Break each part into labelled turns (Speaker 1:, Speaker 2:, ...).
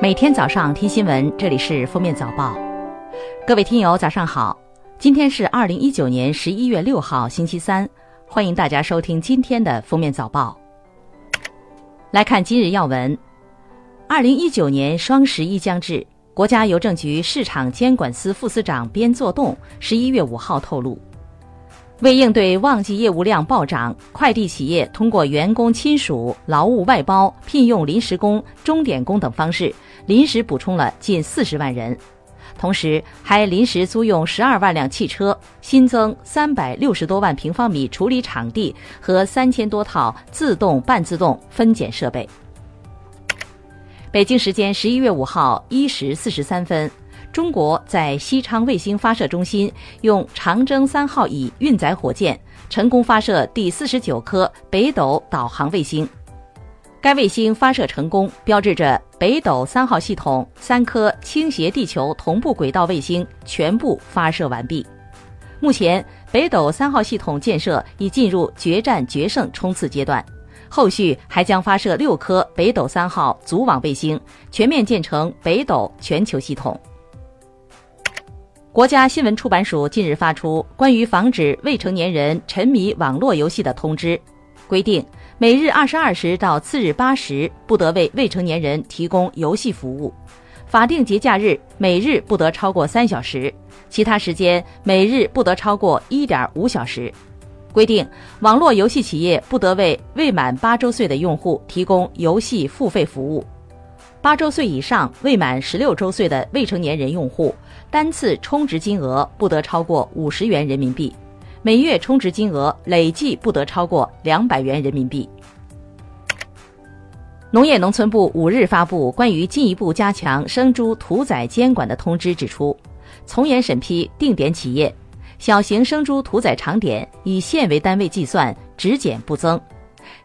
Speaker 1: 每天早上听新闻，这里是《封面早报》。各位听友，早上好！今天是二零一九年十一月六号，星期三。欢迎大家收听今天的《封面早报》。来看今日要闻：二零一九年双十一将至，国家邮政局市场监管司副司长边作栋十一月五号透露。为应对旺季业务量暴涨，快递企业通过员工亲属、劳务外包、聘用临时工、钟点工等方式，临时补充了近四十万人，同时还临时租用十二万辆汽车，新增三百六十多万平方米处理场地和三千多套自动、半自动分拣设备。北京时间十一月五号一时四十三分。中国在西昌卫星发射中心用长征三号乙运载火箭成功发射第四十九颗北斗导航卫星。该卫星发射成功，标志着北斗三号系统三颗倾斜地球同步轨道卫星全部发射完毕。目前，北斗三号系统建设已进入决战决胜冲刺阶段，后续还将发射六颗北斗三号组网卫星，全面建成北斗全球系统。国家新闻出版署近日发出关于防止未成年人沉迷网络游戏的通知，规定每日二十二时到次日八时不得为未成年人提供游戏服务，法定节假日每日不得超过三小时，其他时间每日不得超过一点五小时。规定网络游戏企业不得为未满八周岁的用户提供游戏付费服务。八周岁以上未满十六周岁的未成年人用户，单次充值金额不得超过五十元人民币，每月充值金额累计不得超过两百元人民币。农业农村部五日发布关于进一步加强生猪屠宰监管的通知，指出，从严审批定点企业，小型生猪屠宰场点以县为单位计算，只减不增。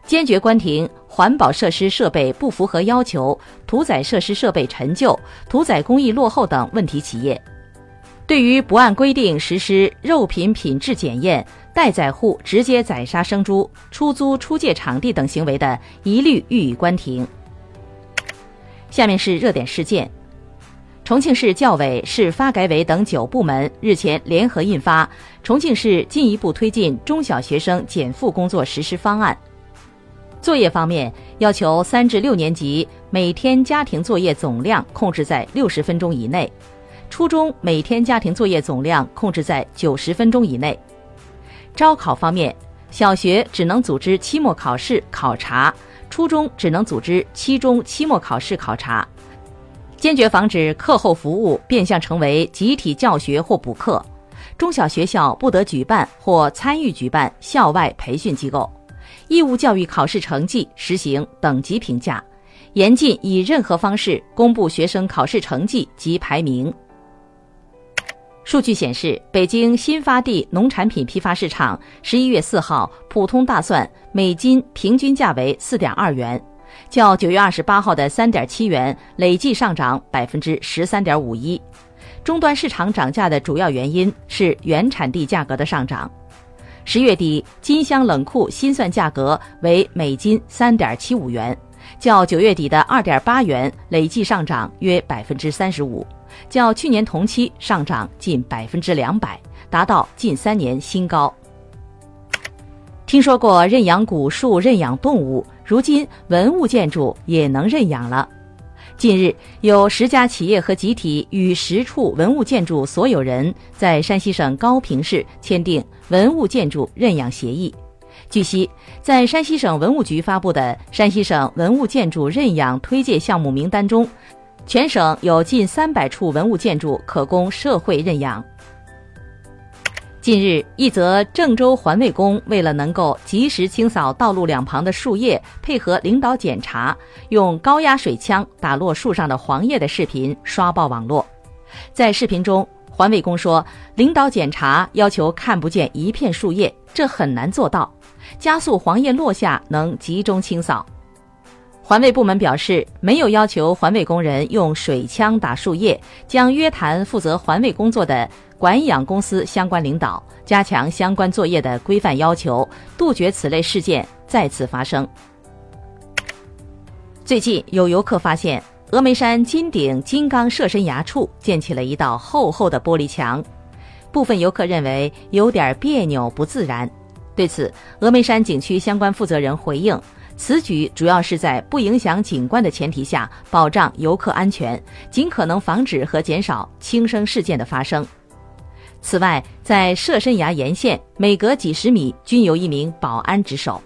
Speaker 1: 坚决关停环保设施设备不符合要求、屠宰设施设备陈旧、屠宰工艺落后等问题企业。对于不按规定实施肉品品质检验、代宰户直接宰杀生猪、出租出借场地等行为的，一律予以关停。下面是热点事件：重庆市教委、市发改委等九部门日前联合印发《重庆市进一步推进中小学生减负工作实施方案》。作业方面，要求三至六年级每天家庭作业总量控制在六十分钟以内，初中每天家庭作业总量控制在九十分钟以内。招考方面，小学只能组织期末考试考察，初中只能组织期中期末考试考察。坚决防止课后服务变相成为集体教学或补课。中小学校不得举办或参与举办校外培训机构。义务教育考试成绩实行等级评价，严禁以任何方式公布学生考试成绩及排名。数据显示，北京新发地农产品批发市场十一月四号普通大蒜每斤平均价为四点二元，较九月二十八号的三点七元累计上涨百分之十三点五一。终端市场涨价的主要原因是原产地价格的上涨。十月底，金乡冷库新蒜价格为每斤三点七五元，较九月底的二点八元累计上涨约百分之三十五，较去年同期上涨近百分之两百，达到近三年新高。听说过认养古树、认养动物，如今文物建筑也能认养了。近日，有十家企业和集体与十处文物建筑所有人在山西省高平市签订文物建筑认养协议。据悉，在山西省文物局发布的山西省文物建筑认养推介项目名单中，全省有近三百处文物建筑可供社会认养。近日，一则郑州环卫工为了能够及时清扫道路两旁的树叶，配合领导检查，用高压水枪打落树上的黄叶的视频刷爆网络。在视频中，环卫工说：“领导检查要求看不见一片树叶，这很难做到。加速黄叶落下，能集中清扫。”环卫部门表示，没有要求环卫工人用水枪打树叶，将约谈负责环卫工作的管养公司相关领导，加强相关作业的规范要求，杜绝此类事件再次发生。最近有游客发现，峨眉山金顶金刚射身崖处建起了一道厚厚的玻璃墙，部分游客认为有点别扭不自然。对此，峨眉山景区相关负责人回应，此举主要是在不影响景观的前提下，保障游客安全，尽可能防止和减少轻生事件的发生。此外，在射身崖沿线，每隔几十米均有一名保安值守。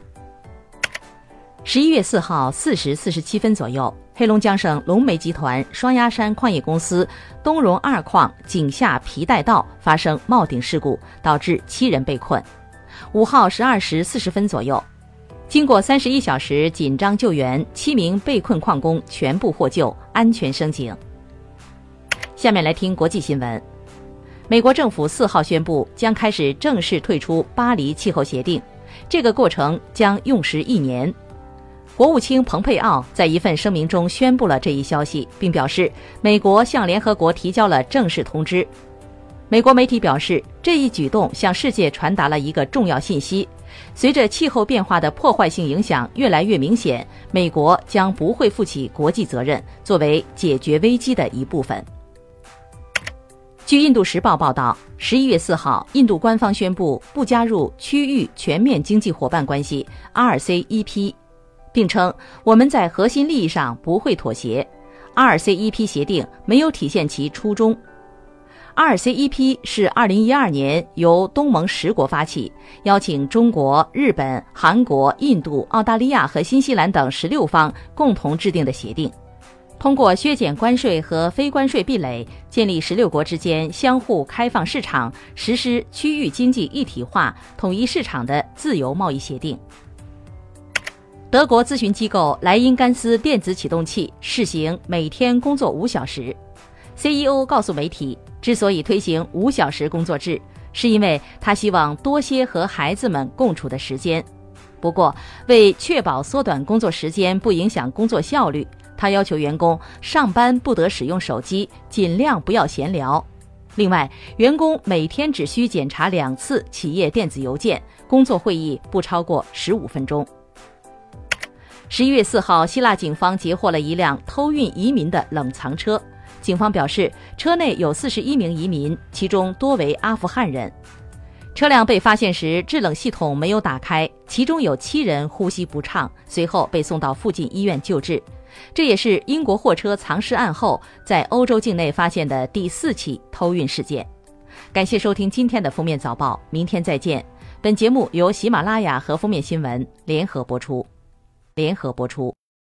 Speaker 1: 十一月四号四时四十七分左右，黑龙江省龙煤集团双鸭山矿业公司东荣二矿井下皮带道发生冒顶事故，导致七人被困。五号十二时四十分左右，经过三十一小时紧张救援，七名被困矿工全部获救，安全升井。下面来听国际新闻。美国政府四号宣布将开始正式退出巴黎气候协定，这个过程将用时一年。国务卿蓬佩奥在一份声明中宣布了这一消息，并表示美国向联合国提交了正式通知。美国媒体表示，这一举动向世界传达了一个重要信息：随着气候变化的破坏性影响越来越明显，美国将不会负起国际责任，作为解决危机的一部分。据《印度时报》报道，十一月四号，印度官方宣布不加入区域全面经济伙伴关系 （RCEP）。并称我们在核心利益上不会妥协，RCEP 协定没有体现其初衷。RCEP 是2012年由东盟十国发起，邀请中国、日本、韩国、印度、澳大利亚和新西兰等十六方共同制定的协定，通过削减关税和非关税壁垒，建立十六国之间相互开放市场、实施区域经济一体化、统一市场的自由贸易协定。德国咨询机构莱茵甘斯电子启动器试行每天工作五小时。CEO 告诉媒体，之所以推行五小时工作制，是因为他希望多些和孩子们共处的时间。不过，为确保缩短工作时间不影响工作效率，他要求员工上班不得使用手机，尽量不要闲聊。另外，员工每天只需检查两次企业电子邮件，工作会议不超过十五分钟。十一月四号，希腊警方截获了一辆偷运移民的冷藏车。警方表示，车内有四十一名移民，其中多为阿富汗人。车辆被发现时，制冷系统没有打开，其中有七人呼吸不畅，随后被送到附近医院救治。这也是英国货车藏尸案后在欧洲境内发现的第四起偷运事件。感谢收听今天的封面早报，明天再见。本节目由喜马拉雅和封面新闻联合播出。联合播出。